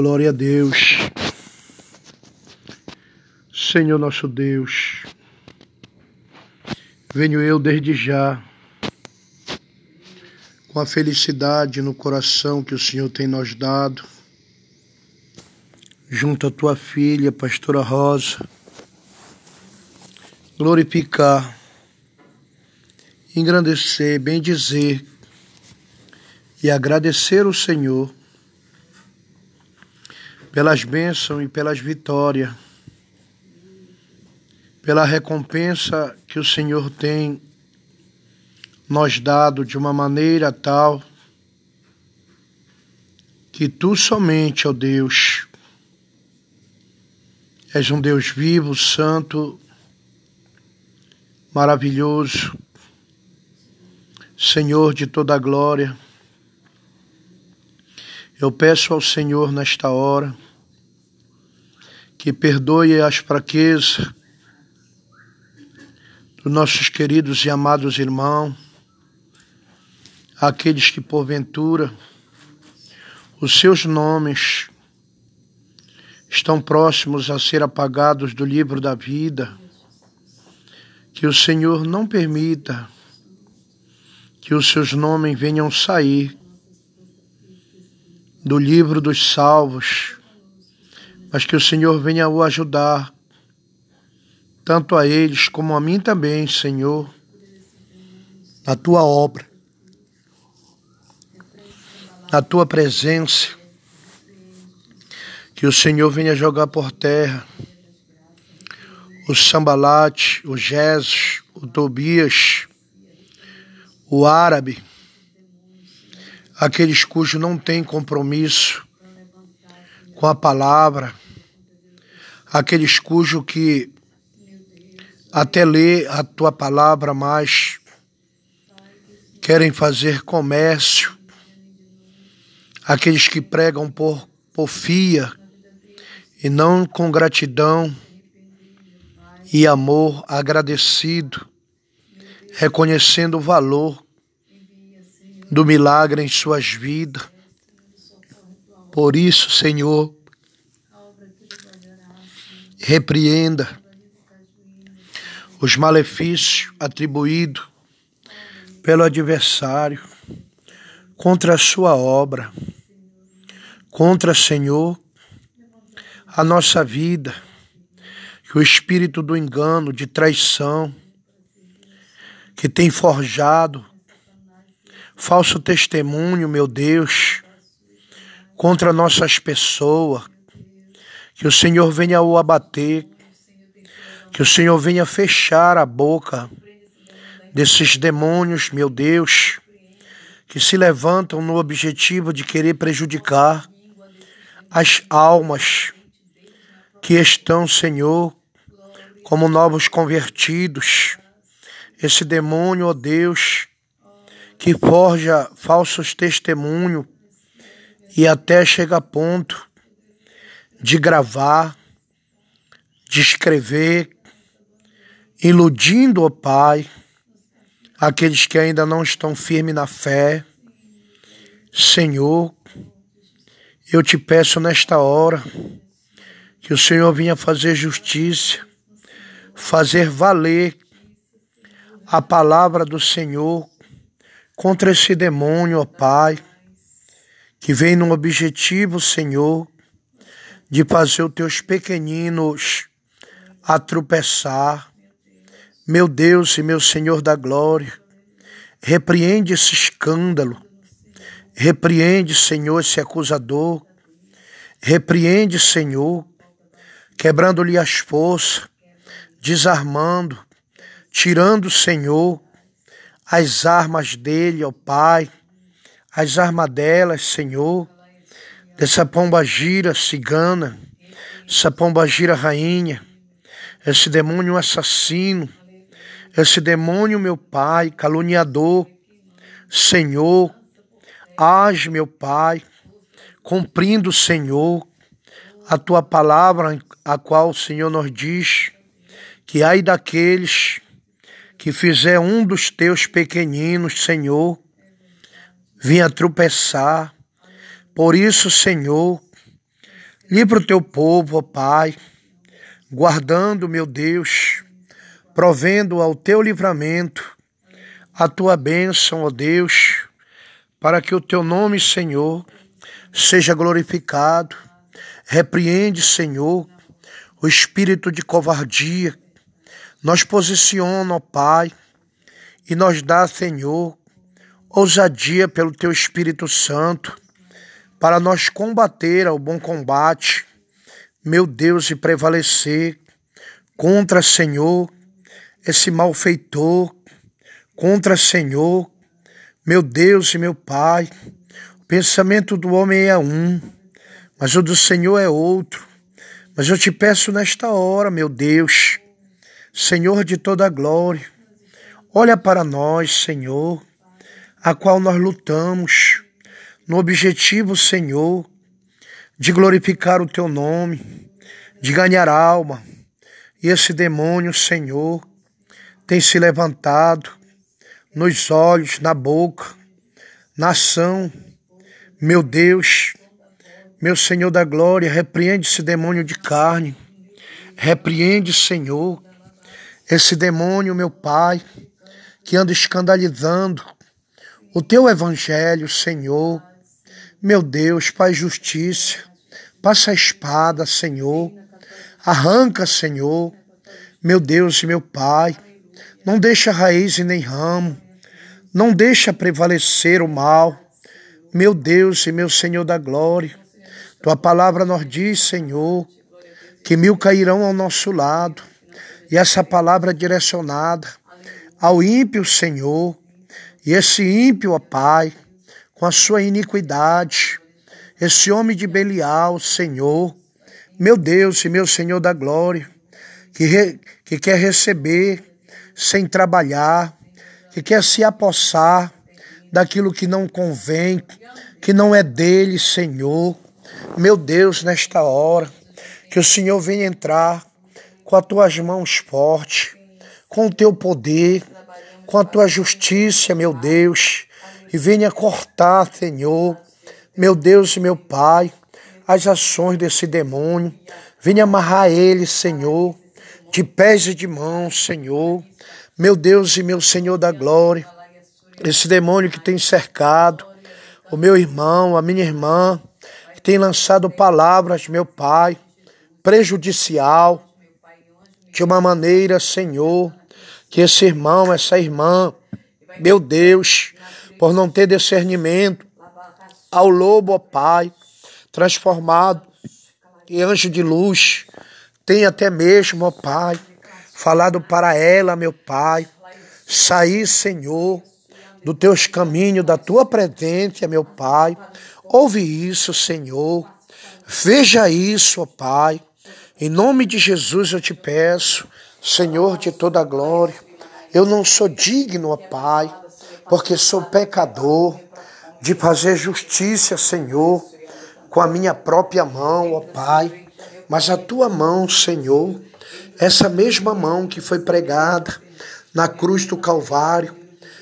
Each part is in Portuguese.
Glória a Deus. Senhor nosso Deus, venho eu desde já com a felicidade no coração que o Senhor tem nos dado, junto à tua filha, pastora Rosa, glorificar, engrandecer, bendizer e agradecer o Senhor pelas bênçãos e pelas vitórias, pela recompensa que o Senhor tem nos dado de uma maneira tal que tu somente, ó Deus, és um Deus vivo, santo, maravilhoso, Senhor de toda a glória. Eu peço ao Senhor nesta hora que perdoe as fraquezas dos nossos queridos e amados irmãos, aqueles que porventura os seus nomes estão próximos a ser apagados do livro da vida, que o Senhor não permita que os seus nomes venham sair do livro dos salvos, mas que o Senhor venha o ajudar, tanto a eles como a mim também, Senhor, na tua obra, na tua presença, que o Senhor venha jogar por terra o Sambalate, o Jesus, o Tobias, o árabe, aqueles cujos não têm compromisso com a palavra, aqueles cujos que até lê a tua palavra, mas querem fazer comércio, aqueles que pregam por porfia e não com gratidão e amor agradecido, reconhecendo o valor do milagre em suas vidas. Por isso, Senhor, repreenda os malefícios atribuídos pelo adversário contra a sua obra, contra, Senhor, a nossa vida, que o espírito do engano, de traição, que tem forjado falso testemunho, meu Deus, contra nossas pessoas. Que o Senhor venha o abater, que o Senhor venha fechar a boca desses demônios, meu Deus, que se levantam no objetivo de querer prejudicar as almas que estão, Senhor, como novos convertidos. Esse demônio, ó Deus, que forja falsos testemunhos e até chega a ponto de gravar, de escrever, iludindo o Pai, aqueles que ainda não estão firmes na fé. Senhor, eu te peço nesta hora que o Senhor venha fazer justiça, fazer valer a palavra do Senhor contra esse demônio, ó Pai, que vem no objetivo, Senhor, de fazer os teus pequeninos a tropeçar. Meu Deus e meu Senhor da glória, repreende esse escândalo, repreende, Senhor, esse acusador, repreende, Senhor, quebrando-lhe as forças, desarmando, tirando, Senhor, as armas dele, ó Pai, as armas delas, Senhor, dessa pomba gira cigana, essa pomba gira rainha, esse demônio assassino, esse demônio, meu Pai, caluniador, Senhor, age, meu Pai, cumprindo, Senhor, a tua palavra, a qual o Senhor nos diz que ai daqueles que fizer um dos teus pequeninos, Senhor, vinha tropeçar. Por isso, Senhor, Livra o teu povo, ó Pai, guardando, meu Deus, provendo ao teu livramento, a tua bênção, ó Deus, para que o teu nome, Senhor, seja glorificado. Repreende, Senhor, o espírito de covardia. Nós posiciona, ó Pai, e nos dá, Senhor, ousadia pelo teu Espírito Santo para nós combater ao bom combate, meu Deus, e prevalecer contra, Senhor, esse malfeitor, contra, Senhor, meu Deus e meu Pai. O pensamento do homem é um, mas o do Senhor é outro. Mas eu te peço nesta hora, meu Deus, Senhor de toda a glória, olha para nós, Senhor, a qual nós lutamos no objetivo, Senhor, de glorificar o teu nome, de ganhar alma. E esse demônio, Senhor, tem se levantado nos olhos, na boca, na ação. Meu Deus, meu Senhor da glória, repreende esse demônio de carne. Repreende, Senhor, esse demônio, meu Pai, que anda escandalizando o teu evangelho, Senhor, meu Deus, Pai justiça, passa a espada, Senhor, arranca, Senhor, meu Deus e meu Pai, não deixa raiz e nem ramo, não deixa prevalecer o mal, meu Deus e meu Senhor da glória. Tua palavra nos diz, Senhor, que mil cairão ao nosso lado, e essa palavra direcionada ao ímpio, Senhor, e esse ímpio, ó Pai, com a sua iniquidade. Esse homem de Belial, Senhor, meu Deus e meu Senhor da glória, que, re, que quer receber sem trabalhar, que quer se apossar daquilo que não convém, que não é dele, Senhor. Meu Deus, nesta hora, que o Senhor venha entrar com as tuas mãos fortes, com o teu poder, com a tua justiça, meu Deus e venha cortar, Senhor, meu Deus e meu Pai, as ações desse demônio. Venha amarrar ele, Senhor, de pés e de mãos, Senhor. Meu Deus e meu Senhor da glória. Esse demônio que tem cercado o meu irmão, a minha irmã, que tem lançado palavras, meu Pai, prejudicial, de uma maneira, Senhor, que esse irmão, essa irmã, meu Deus, por não ter discernimento, ao lobo, ó Pai, transformado em anjo de luz, tem até mesmo, ó Pai, falado para ela, meu Pai, sair, Senhor, do teus caminhos, da tua presença, meu Pai. Ouve isso, Senhor. Veja isso, ó Pai. Em nome de Jesus eu te peço, Senhor de toda a glória. Eu não sou digno, ó Pai porque sou pecador, de fazer justiça, Senhor, com a minha própria mão, ó Pai. Mas a tua mão, Senhor, essa mesma mão que foi pregada na cruz do Calvário,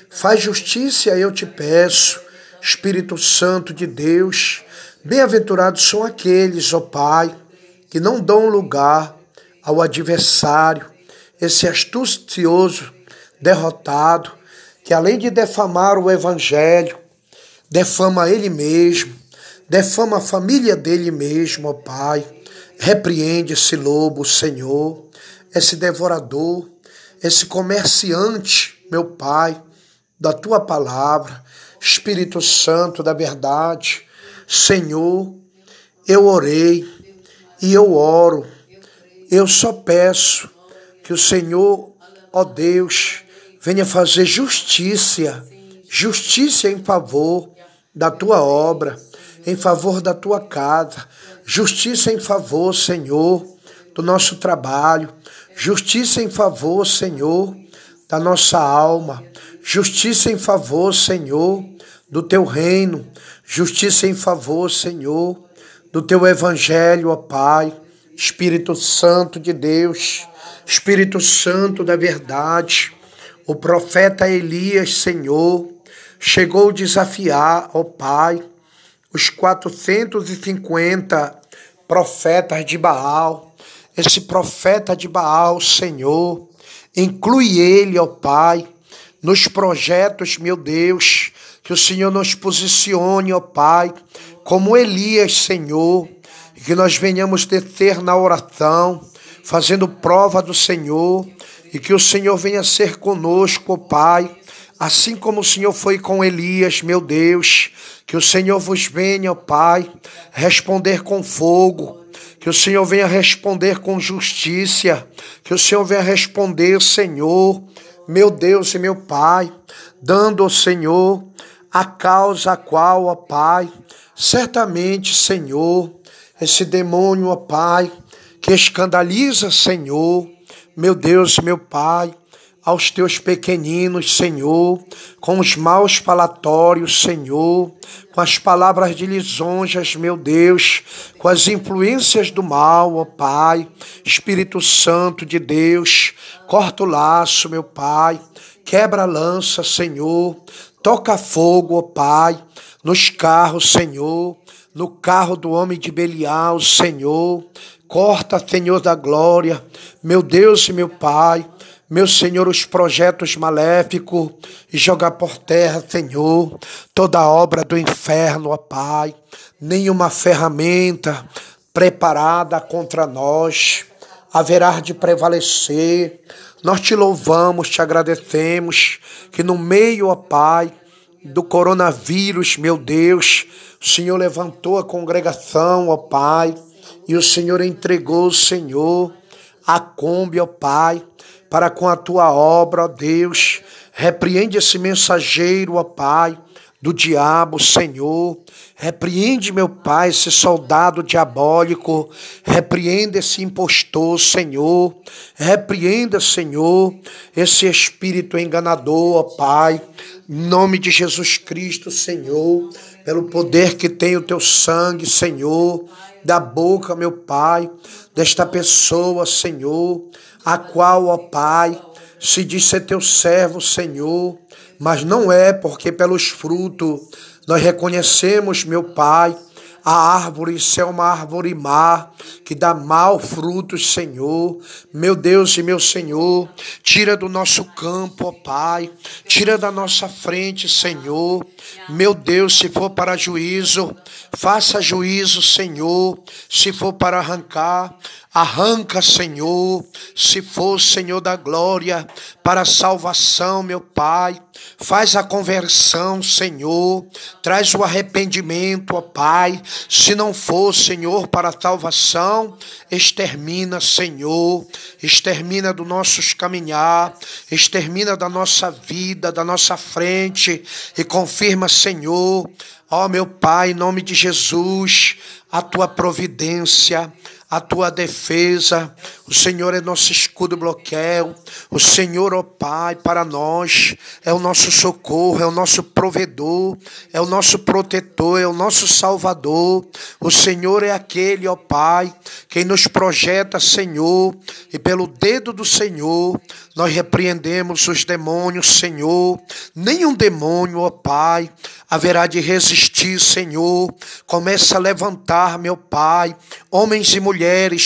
faz justiça, eu te peço, Espírito Santo de Deus. Bem-aventurados são aqueles, ó Pai, que não dão lugar ao adversário, esse astucioso, derrotado, que além de defamar o Evangelho, defama ele mesmo, defama a família dele mesmo, ó Pai. Repreende esse lobo, Senhor, esse devorador, esse comerciante, meu Pai, da tua palavra, Espírito Santo da verdade. Senhor, eu orei e eu oro. Eu só peço que o Senhor, ó Deus, venha fazer justiça, justiça em favor da tua obra, em favor da tua casa, justiça em favor, Senhor, do nosso trabalho, justiça em favor, Senhor, da nossa alma, justiça em favor, Senhor, do teu reino, justiça em favor, Senhor, do teu evangelho, ó Pai, Espírito Santo de Deus, Espírito Santo da verdade, o profeta Elias, Senhor, chegou a desafiar, ó Pai, os 450 profetas de Baal. Esse profeta de Baal, Senhor, inclui ele, ó Pai, nos projetos, meu Deus, que o Senhor nos posicione, ó Pai, como Elias, Senhor, e que nós venhamos deter na oração, fazendo prova do Senhor, e que o Senhor venha ser conosco, Pai, assim como o Senhor foi com Elias, meu Deus, que o Senhor vos venha, Pai, responder com fogo, que o Senhor venha responder com justiça, que o Senhor venha responder, Senhor, meu Deus e meu Pai, dando ao Senhor a causa a qual, ó Pai, certamente, Senhor, esse demônio, ó Pai, que escandaliza, Senhor, meu Deus, meu Pai, aos teus pequeninos, Senhor, com os maus falatórios, Senhor, com as palavras de lisonjas, meu Deus, com as influências do mal, ó Pai, Espírito Santo de Deus, corta o laço, meu Pai, quebra a lança, Senhor, toca fogo, ó Pai, nos carros, Senhor, no carro do homem de Belial, Senhor, Corta, Senhor da glória, meu Deus e meu Pai, meu Senhor, os projetos maléficos e jogar por terra, Senhor, toda obra do inferno, ó Pai, nenhuma ferramenta preparada contra nós haverá de prevalecer. Nós te louvamos, te agradecemos que no meio, ó Pai, do coronavírus, meu Deus, o Senhor levantou a congregação, ó Pai e o Senhor entregou, Senhor, a Kombi, ó Pai, para com a tua obra, ó Deus. Repreende esse mensageiro, ó Pai, do diabo, Senhor. Repreende, meu Pai, esse soldado diabólico. Repreenda esse impostor, Senhor. Repreenda, Senhor, esse espírito enganador, ó Pai. Em nome de Jesus Cristo, Senhor, pelo poder que tem o teu sangue, Senhor da boca, meu Pai, desta pessoa, Senhor, a qual, ó Pai, se diz ser teu servo, Senhor, mas não é, porque pelos frutos nós reconhecemos, meu Pai, a árvore, isso é uma árvore má, que dá mal frutos, Senhor. Meu Deus e meu Senhor, tira do nosso campo, ó Pai, tira da nossa frente, Senhor. Meu Deus, se for para juízo, faça juízo, Senhor. Se for para arrancar, Arranca, Senhor, se for, Senhor da glória, para salvação, meu Pai. Faz a conversão, Senhor. Traz o arrependimento, ó Pai. Se não for, Senhor, para a salvação, extermina, Senhor. Extermina do nossos caminhar, extermina da nossa vida, da nossa frente e confirma, Senhor, ó meu Pai, em nome de Jesus, a tua providência a tua defesa. O Senhor é nosso escudo bloqueio. O Senhor, ó Pai, para nós é o nosso socorro, é o nosso provedor, é o nosso protetor, é o nosso salvador. O Senhor é aquele, ó Pai, quem nos projeta, Senhor, e pelo dedo do Senhor nós repreendemos os demônios, Senhor. Nenhum demônio, ó Pai, haverá de resistir, Senhor. Começa a levantar, meu Pai, homens e mulheres,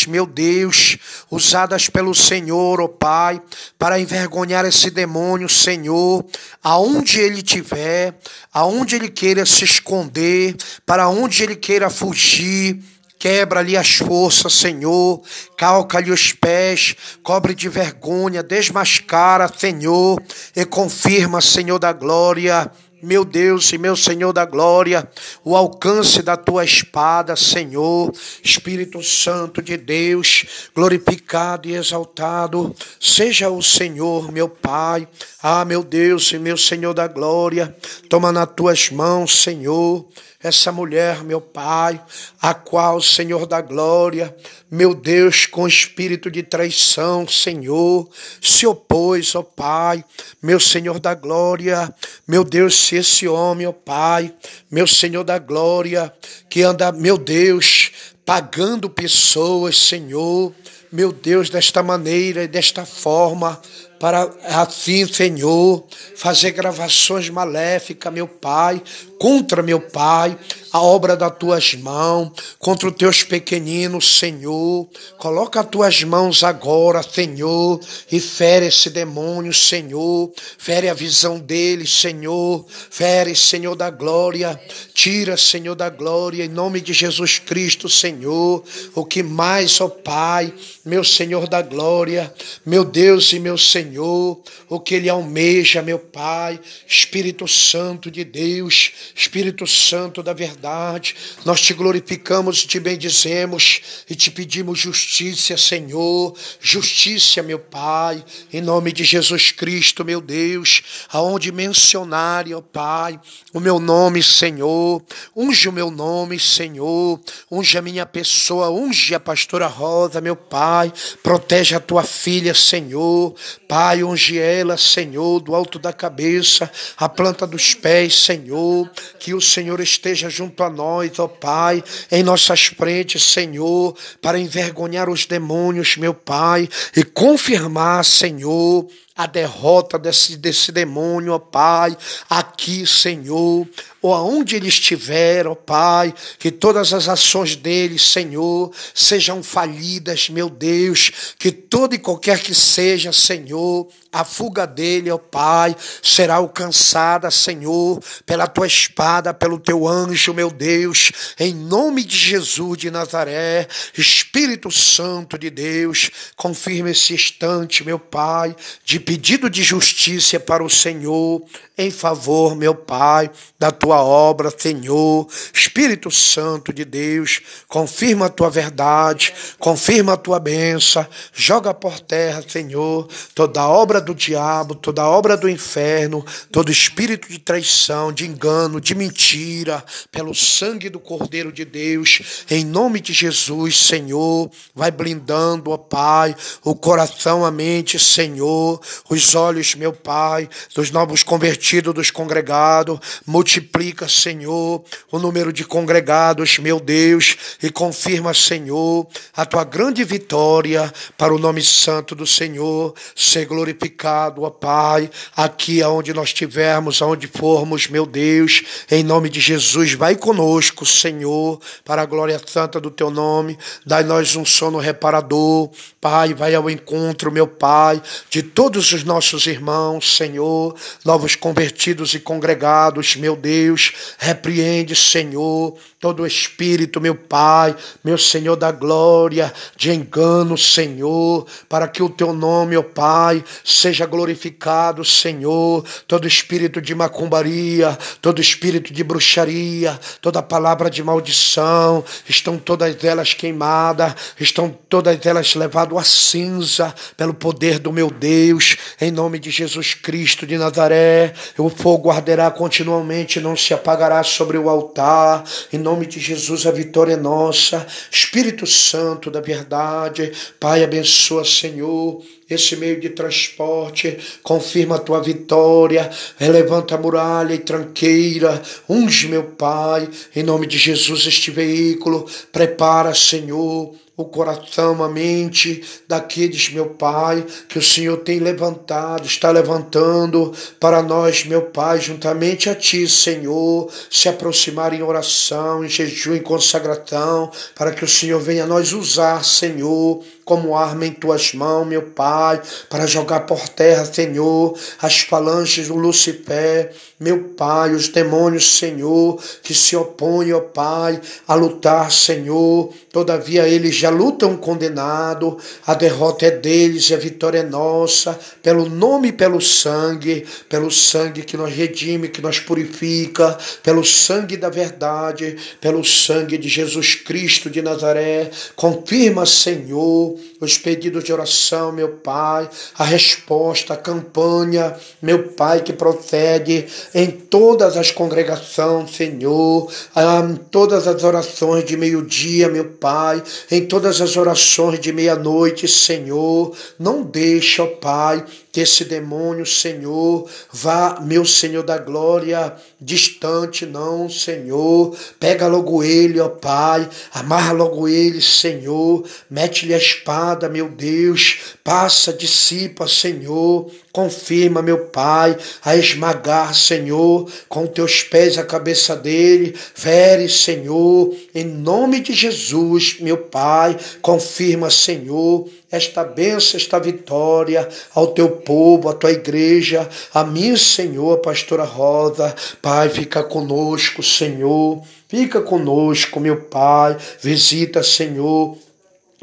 meu Deus, usadas pelo Senhor, ó Pai, para envergonhar esse demônio, Senhor, aonde ele tiver, aonde ele queira se esconder, para onde ele queira fugir. Quebra-lhe as forças, Senhor. Calca-lhe os pés. Cobre de vergonha. Desmascara, Senhor. E confirma, Senhor da glória meu Deus e meu Senhor da glória, o alcance da tua espada, Senhor, Espírito Santo de Deus, glorificado e exaltado, seja o Senhor, meu Pai, ah, meu Deus e meu Senhor da glória, toma nas tuas mãos, Senhor, essa mulher, meu Pai, a qual, Senhor da glória, meu Deus, com espírito de traição, Senhor, se opôs, ó Pai, meu Senhor da glória, meu Deus, se esse homem, ó Pai, meu Senhor da glória, que anda, meu Deus, pagando pessoas, Senhor, meu Deus, desta maneira e desta forma, para assim, Senhor, fazer gravações maléficas, meu Pai, contra meu Pai, a obra das tuas mãos, contra os teus pequeninos, Senhor. Coloca as tuas mãos agora, Senhor, e fere esse demônio, Senhor. Fere a visão dele, Senhor. Fere, Senhor da glória. Tira, Senhor da glória, em nome de Jesus Cristo, Senhor. O que mais, ó Pai, meu Senhor da glória, meu Deus e meu Senhor, o que ele almeja, meu Pai, Espírito Santo de Deus, Espírito Santo da verdade, nós te glorificamos, te bendizemos e te pedimos justiça, Senhor, justiça, meu Pai, em nome de Jesus Cristo, meu Deus, aonde mencionarem, ó Pai, o meu nome, Senhor, unge o meu nome, Senhor, unge a minha pessoa, unge a pastora Rosa, meu Pai, protege a tua filha, Senhor, Pai, unge ela, Senhor, do alto da cabeça, a planta dos pés, Senhor, que o Senhor esteja junto a nós, ó Pai, em nossas frentes, Senhor, para envergonhar os demônios, meu Pai, e confirmar, Senhor, a derrota desse, desse demônio, ó Pai, aqui, Senhor, ou aonde ele estiver, ó Pai, que todas as ações dele, Senhor, sejam falidas, meu Deus, que toda e qualquer que seja, Senhor, a fuga dele, ó Pai, será alcançada, Senhor, pela tua espada, pelo teu anjo, meu Deus, em nome de Jesus de Nazaré, Espírito Santo de Deus, confirma esse instante, meu Pai, de pedido de justiça para o Senhor, em favor, meu Pai, da tua obra, Senhor. Espírito Santo de Deus, confirma a tua verdade, confirma a tua benção, joga por terra, Senhor, toda obra do diabo, toda obra do inferno, todo espírito de traição, de engano, de mentira, pelo sangue do Cordeiro de Deus, em nome de Jesus, Senhor, vai blindando, ó Pai, o coração, a mente, Senhor, os olhos, meu Pai, dos novos convertidos dos congregados, multiplica, Senhor, o número de congregados, meu Deus, e confirma, Senhor, a tua grande vitória para o nome santo do Senhor. Ser glorificado, ó Pai, aqui aonde nós estivermos, aonde formos, meu Deus, em nome de Jesus, vai conosco, Senhor, para a glória santa do teu nome, dai-nós um sono reparador, Pai, vai ao encontro, meu Pai, de todos os nossos irmãos, Senhor, novos convertidos e congregados, meu Deus, repreende, Senhor, todo espírito, meu Pai, meu Senhor da glória, de engano, Senhor, para que o teu nome, ó Pai, seja glorificado, Senhor, todo espírito de macumbaria, todo espírito de bruxaria, toda palavra de maldição, estão todas elas queimadas, estão todas elas levadas à cinza pelo poder do meu Deus, em nome de Jesus Cristo de Nazaré, o fogo arderá continuamente, não se apagará sobre o altar. Em nome de Jesus, a vitória é nossa. Espírito Santo da verdade, Pai, abençoa, Senhor esse meio de transporte, confirma a tua vitória, levanta a muralha e tranqueira, unge, meu Pai, em nome de Jesus, este veículo, prepara, Senhor, o coração, a mente daqueles, meu Pai, que o Senhor tem levantado, está levantando para nós, meu Pai, juntamente a Ti, Senhor, se aproximar em oração, em jejum, em consagração, para que o Senhor venha nós usar, Senhor, como arma em tuas mãos, meu Pai, para jogar por terra, Senhor, as falanges do Lucifer, meu Pai, os demônios, Senhor, que se opõem, ó Pai, a lutar, Senhor. Todavia eles já lutam condenado, a derrota é deles e a vitória é nossa, pelo nome e pelo sangue, pelo sangue que nos redime, que nos purifica, pelo sangue da verdade, pelo sangue de Jesus Cristo de Nazaré. Confirma, Senhor, people. Os pedidos de oração, meu Pai, a resposta, a campanha, meu Pai, que procede em todas as congregações, Senhor, em todas as orações de meio-dia, meu Pai, em todas as orações de meia-noite, Senhor. Não deixa, ó Pai, que esse demônio, Senhor, vá, meu Senhor da glória, distante, não, Senhor. Pega logo ele, ó Pai, amarra logo ele, Senhor. Mete-lhe a espada, meu Deus. Passa, dissipa, Senhor. Confirma, meu Pai, a esmagar, Senhor, com teus pés a cabeça dele. Fere, Senhor, em nome de Jesus, meu Pai. Confirma, Senhor, esta bênção, esta vitória ao teu povo, à tua igreja, a mim, Senhor, a pastora Rosa. Pai, fica conosco, Senhor. Fica conosco, meu Pai. Visita, Senhor,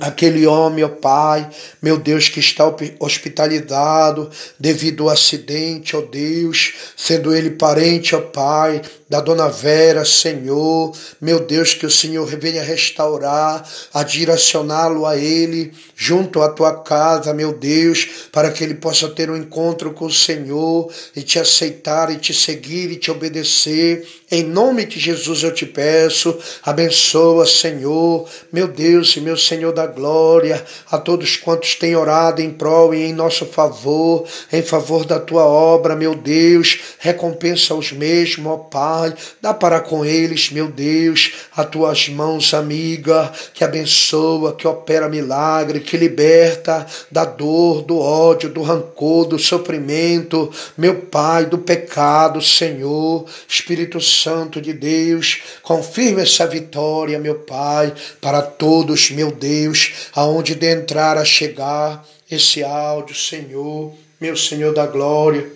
Aquele homem, ó Pai, meu Deus, que está hospitalizado devido ao acidente, ó Deus, sendo ele parente, ó Pai, da dona Vera, Senhor, meu Deus, que o Senhor venha restaurar, a direcioná-lo a ele, junto à tua casa, meu Deus, para que ele possa ter um encontro com o Senhor e te aceitar e te seguir e te obedecer. Em nome de Jesus eu te peço, abençoa, Senhor, meu Deus e meu Senhor da glória, a todos quantos têm orado em prol e em nosso favor, em favor da tua obra, meu Deus, recompensa os mesmos, ó Pai, dá para com eles, meu Deus, as tuas mãos, amiga, que abençoa, que opera milagre, que liberta da dor, do ódio, do rancor, do sofrimento, meu Pai, do pecado, Senhor, Espírito Santo de Deus, confirma essa vitória, meu Pai, para todos, meu Deus, aonde de entrar a chegar esse áudio, Senhor, meu Senhor da glória,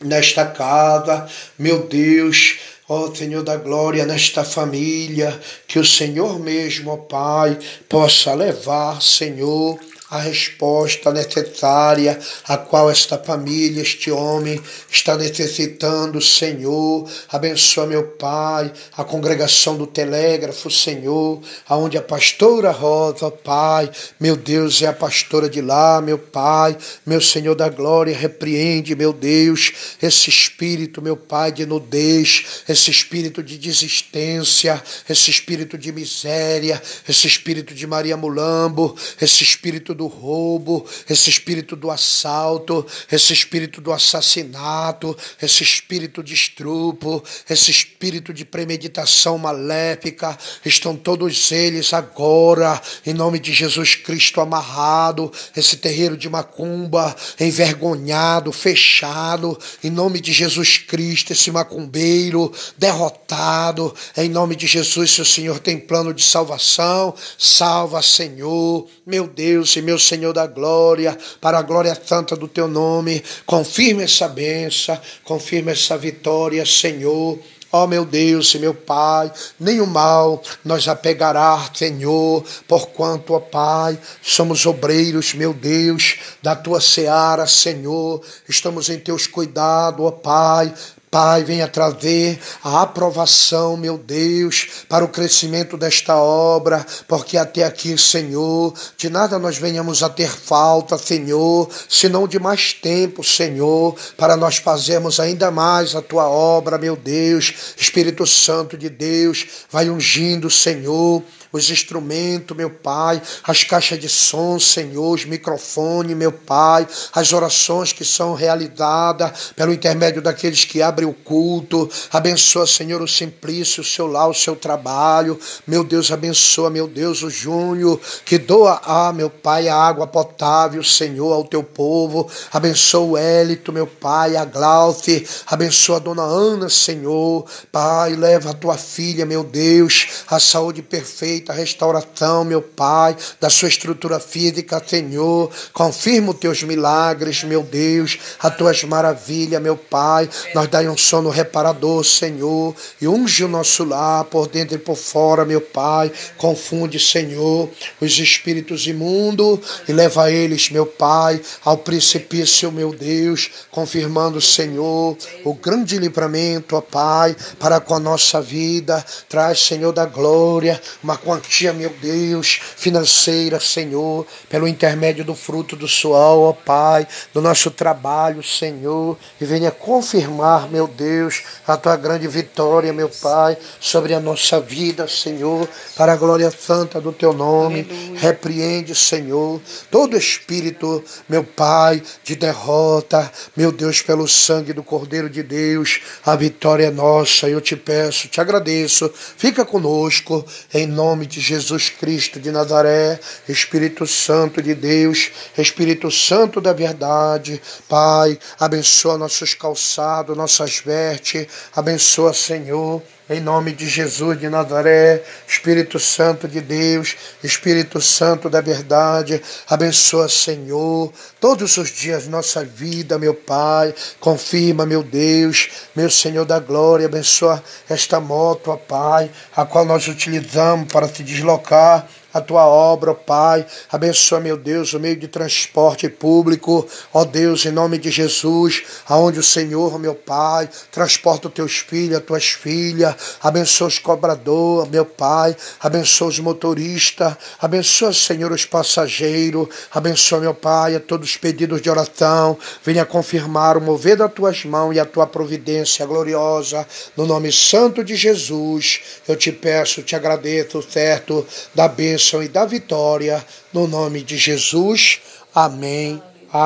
nesta casa, meu Deus, ó Senhor da glória, nesta família, que o Senhor mesmo, ó Pai, possa levar, Senhor, a resposta necessária a qual esta família, este homem está necessitando, Senhor. Abençoa, meu Pai, a congregação do Telégrafo, Senhor, aonde a pastora Rosa, Pai, meu Deus, é a pastora de lá, meu Pai, meu Senhor da glória, repreende, meu Deus, esse espírito, meu Pai, de nudez, esse espírito de desistência, esse espírito de miséria, esse espírito de Maria Mulambo, esse espírito do roubo, esse espírito do assalto, esse espírito do assassinato, esse espírito de estrupo, esse espírito de premeditação maléfica, estão todos eles agora, em nome de Jesus Cristo, amarrado, esse terreiro de macumba, envergonhado, fechado, em nome de Jesus Cristo, esse macumbeiro derrotado, em nome de Jesus, se o Senhor tem plano de salvação, salva, Senhor, meu Deus e meu Senhor da glória, para a glória santa do teu nome. Confirma essa benção, confirma essa vitória, Senhor. Ó oh, meu Deus e meu Pai, nenhum mal nos apegará, Senhor, porquanto, ó Pai, somos obreiros, meu Deus, da tua seara, Senhor, estamos em teus cuidados, ó Pai, Pai, venha trazer a aprovação, meu Deus, para o crescimento desta obra, porque até aqui, Senhor, de nada nós venhamos a ter falta, Senhor, senão de mais tempo, Senhor, para nós fazermos ainda mais a tua obra, meu Deus. Espírito Santo de Deus, vai ungindo, Senhor, os instrumentos, meu Pai, as caixas de som, Senhor, os microfones, meu Pai, as orações que são realizadas pelo intermédio daqueles que abrem o culto. Abençoa, Senhor, o Simplício, o seu lá, o seu trabalho. Meu Deus, abençoa, meu Deus, o Júnior, que doa, ah, meu Pai, a água potável, Senhor, ao teu povo. Abençoa o Hélito, meu Pai, a Glauce. Abençoa a dona Ana, Senhor. Pai, leva a tua filha, meu Deus, a saúde perfeita feita a restauração, meu Pai, da sua estrutura física, Senhor. Confirma os teus milagres, meu Deus, as tuas maravilhas, meu Pai. Nós dai um sono reparador, Senhor, e unge o nosso lar por dentro e por fora, meu Pai. Confunde, Senhor, os espíritos imundos e leva eles, meu Pai, ao precipício, meu Deus, confirmando, Senhor, o grande livramento, ó Pai, para com a nossa vida. Traz, Senhor da glória, uma quantia, meu Deus, financeira, Senhor, pelo intermédio do fruto do suor, ó Pai, do nosso trabalho, Senhor, e venha confirmar, meu Deus, a tua grande vitória, meu Pai, sobre a nossa vida, Senhor, para a glória santa do teu nome. Aleluia. Repreende, Senhor, todo espírito, meu Pai, de derrota, meu Deus, pelo sangue do Cordeiro de Deus, a vitória é nossa. Eu te peço, te agradeço. Fica conosco, em nome de Jesus Cristo de Nazaré, Espírito Santo de Deus, Espírito Santo da verdade. Pai, abençoa nossos calçados, nossas vestes, abençoa, Senhor em nome de Jesus de Nazaré, Espírito Santo de Deus, Espírito Santo da verdade, abençoa, Senhor, todos os dias nossa vida, meu Pai, confirma, meu Deus, meu Senhor da glória, abençoa esta moto, ó Pai, a qual nós utilizamos para se deslocar a tua obra, ó Pai. Abençoa, meu Deus, o meio de transporte público, ó Deus, em nome de Jesus, aonde o Senhor, meu Pai, transporta os teus filhos, as tuas filhas. Abençoa os cobradores, meu Pai. Abençoa os motoristas. Abençoa, Senhor, os passageiros. Abençoa, meu Pai, a todos os pedidos de oração. Venha confirmar o mover das tuas mãos e a tua providência gloriosa. No nome santo de Jesus, eu te peço, te agradeço, certo, da bênção bênção e da vitória, no nome de Jesus. Amém